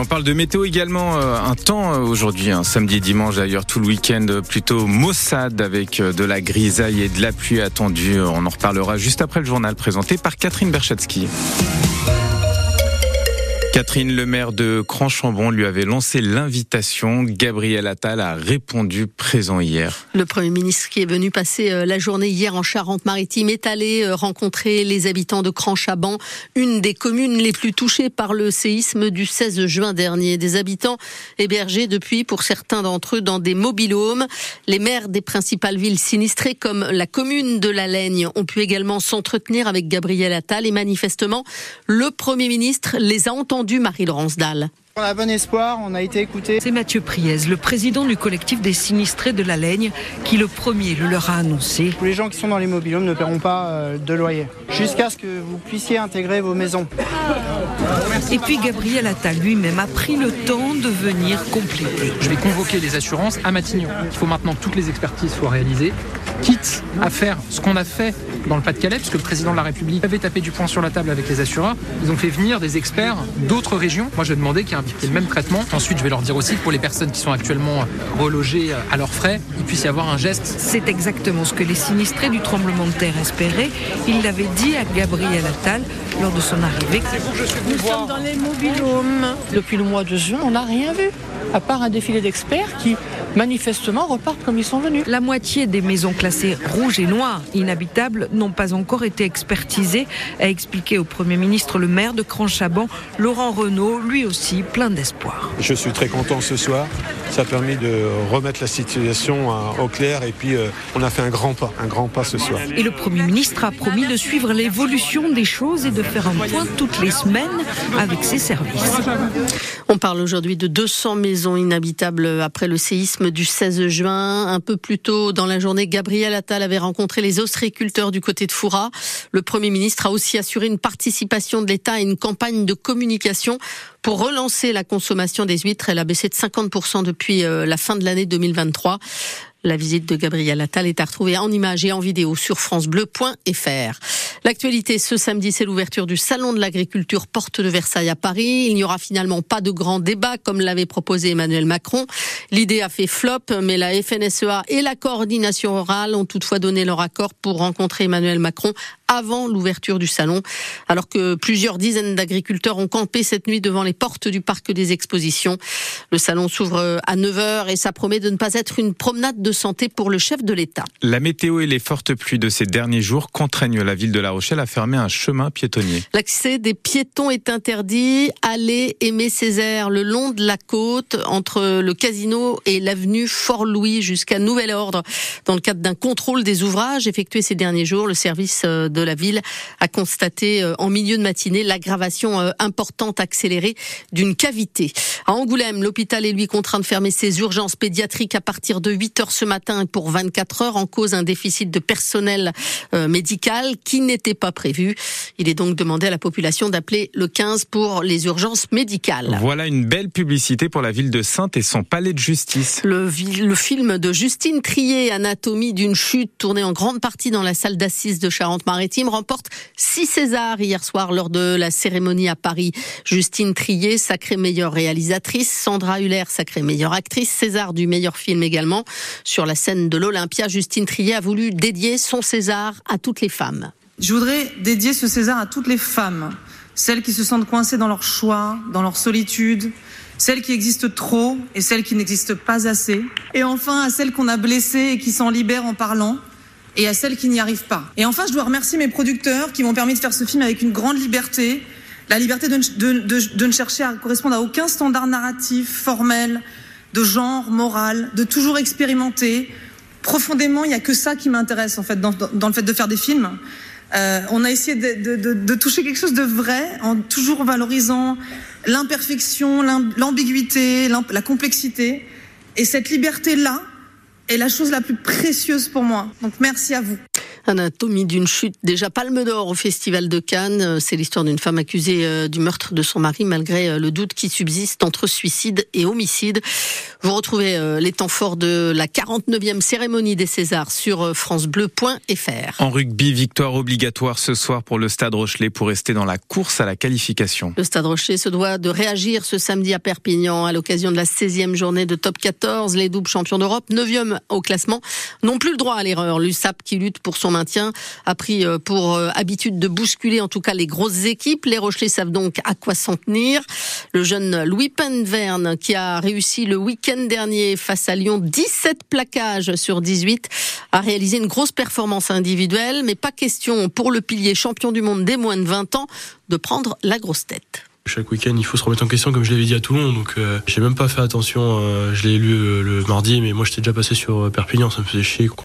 on parle de météo également, euh, un temps euh, aujourd'hui, un samedi et dimanche d'ailleurs, tout le week-end plutôt maussade avec de la grisaille et de la pluie attendue. On en reparlera juste après le journal présenté par Catherine Berchatsky. Catherine Le Maire de Cranchambon lui avait lancé l'invitation. Gabriel Attal a répondu présent hier. Le Premier ministre qui est venu passer euh, la journée hier en Charente-Maritime est allé euh, rencontrer les habitants de Cranchaban, une des communes les plus touchées par le séisme du 16 juin dernier. Des habitants hébergés depuis, pour certains d'entre eux, dans des mobilhomes. Les maires des principales villes sinistrées, comme la commune de La Laigne, ont pu également s'entretenir avec Gabriel Attal et manifestement, le Premier ministre les a entendus Marie-Laurence Dalle. On a bon espoir, on a été écouté. C'est Mathieu Priez, le président du collectif des sinistrés de la Laigne, qui le premier le leur a annoncé. Les gens qui sont dans les mobilhomes ne paieront pas euh, de loyer, jusqu'à ce que vous puissiez intégrer vos maisons. Et puis Gabriel Attal lui-même a pris le temps de venir compléter. Je vais convoquer les assurances à Matignon. Il faut maintenant que toutes les expertises soient réalisées, quitte à faire ce qu'on a fait dans le Pas-de-Calais, puisque le président de la République avait tapé du poing sur la table avec les assureurs. Ils ont fait venir des experts d'autres régions. Moi, je demandais qu'il y ait le même traitement. Ensuite, je vais leur dire aussi que pour les personnes qui sont actuellement relogées à leurs frais, il puisse y avoir un geste. C'est exactement ce que les sinistrés du tremblement de terre espéraient. Il l'avait dit à Gabriel Attal lors de son arrivée. Nous sommes dans les mobilhomes. Depuis le mois de juin, on n'a rien vu, à part un défilé d'experts qui manifestement repartent comme ils sont venus. La moitié des maisons classées rouges et noires inhabitables n'ont pas encore été expertisées, a expliqué au Premier ministre le maire de Cranchaban, Laurent Renault, lui aussi plein d'espoir. Je suis très content ce soir. Ça a permis de remettre la situation au clair et puis euh, on a fait un grand pas, un grand pas ce soir. Et le Premier ministre a promis de suivre l'évolution des choses et de faire un point toutes les semaines avec ses services. On parle aujourd'hui de 200 maisons inhabitables après le séisme du 16 juin. Un peu plus tôt dans la journée, Gabriel Attal avait rencontré les ostréiculteurs du côté de Foura. Le Premier ministre a aussi assuré une participation de l'État à une campagne de communication pour relancer la consommation des huîtres. Elle a baissé de 50% depuis euh, la fin de l'année 2023. La visite de Gabriel Attal est à retrouver en images et en vidéo sur francebleu.fr. L'actualité ce samedi, c'est l'ouverture du Salon de l'agriculture Porte de Versailles à Paris. Il n'y aura finalement pas de grand débat comme l'avait proposé Emmanuel Macron. L'idée a fait flop, mais la FNSEA et la coordination orale ont toutefois donné leur accord pour rencontrer Emmanuel Macron avant l'ouverture du salon, alors que plusieurs dizaines d'agriculteurs ont campé cette nuit devant les portes du parc des expositions. Le salon s'ouvre à 9h et ça promet de ne pas être une promenade de santé pour le chef de l'État. La météo et les fortes pluies de ces derniers jours contraignent la ville de La Rochelle à fermer un chemin piétonnier. L'accès des piétons est interdit. Allez Aimé Césaire le long de la côte entre le casino et l'avenue Fort-Louis jusqu'à nouvel ordre. Dans le cadre d'un contrôle des ouvrages effectué ces derniers jours, le service euh, de de la ville a constaté euh, en milieu de matinée l'aggravation euh, importante accélérée d'une cavité. À Angoulême, l'hôpital est lui contraint de fermer ses urgences pédiatriques à partir de 8 heures ce matin pour 24 heures en cause un déficit de personnel euh, médical qui n'était pas prévu. Il est donc demandé à la population d'appeler le 15 pour les urgences médicales. Voilà une belle publicité pour la ville de Sainte et son palais de justice. Le, le film de Justine Trier, Anatomie d'une chute, tourné en grande partie dans la salle d'assises de Charente-Maritime remporte six Césars hier soir lors de la cérémonie à Paris. Justine Trier, sacrée meilleure réalisatrice, Sandra Huller, sacrée meilleure actrice, César du meilleur film également. Sur la scène de l'Olympia, Justine Trier a voulu dédier son César à toutes les femmes. Je voudrais dédier ce César à toutes les femmes, celles qui se sentent coincées dans leur choix, dans leur solitude, celles qui existent trop et celles qui n'existent pas assez, et enfin à celles qu'on a blessées et qui s'en libèrent en parlant, et à celles qui n'y arrivent pas. Et enfin, je dois remercier mes producteurs qui m'ont permis de faire ce film avec une grande liberté, la liberté de, de, ne chercher à correspondre à aucun standard narratif, formel, de genre, moral, de toujours expérimenter. Profondément, il n'y a que ça qui m'intéresse en fait dans, dans, le fait de faire des films. Euh, on a essayé de, de, toucher quelque chose de vrai en toujours valorisant l'imperfection, l'ambiguïté, la complexité. Et cette liberté-là, est la chose la plus précieuse pour moi. Donc merci à vous. Anatomie d'une chute déjà palme d'or au Festival de Cannes. C'est l'histoire d'une femme accusée euh, du meurtre de son mari malgré euh, le doute qui subsiste entre suicide et homicide. Vous retrouvez euh, les temps forts de la 49e cérémonie des Césars sur francebleu.fr. En rugby, victoire obligatoire ce soir pour le Stade Rochelet pour rester dans la course à la qualification. Le Stade Rochelet se doit de réagir ce samedi à Perpignan à l'occasion de la 16e journée de top 14. Les doubles champions d'Europe, 9e au classement, n'ont plus le droit à l'erreur. L'USAP qui lutte pour son maintien a pris euh, pour euh, habitude de bousculer en tout cas les grosses équipes. Les Rochelais savent donc à quoi s'en tenir. Le jeune Louis Penverne qui a réussi le week-end dernier face à Lyon 17 plaquages sur 18 a réalisé une grosse performance individuelle mais pas question pour le pilier champion du monde des moins de 20 ans de prendre la grosse tête. Chaque week-end, il faut se remettre en question, comme je l'avais dit à Toulon. Donc, euh, j'ai même pas fait attention. Euh, je l'ai lu le mardi, mais moi, j'étais déjà passé sur Perpignan. Ça me faisait chier.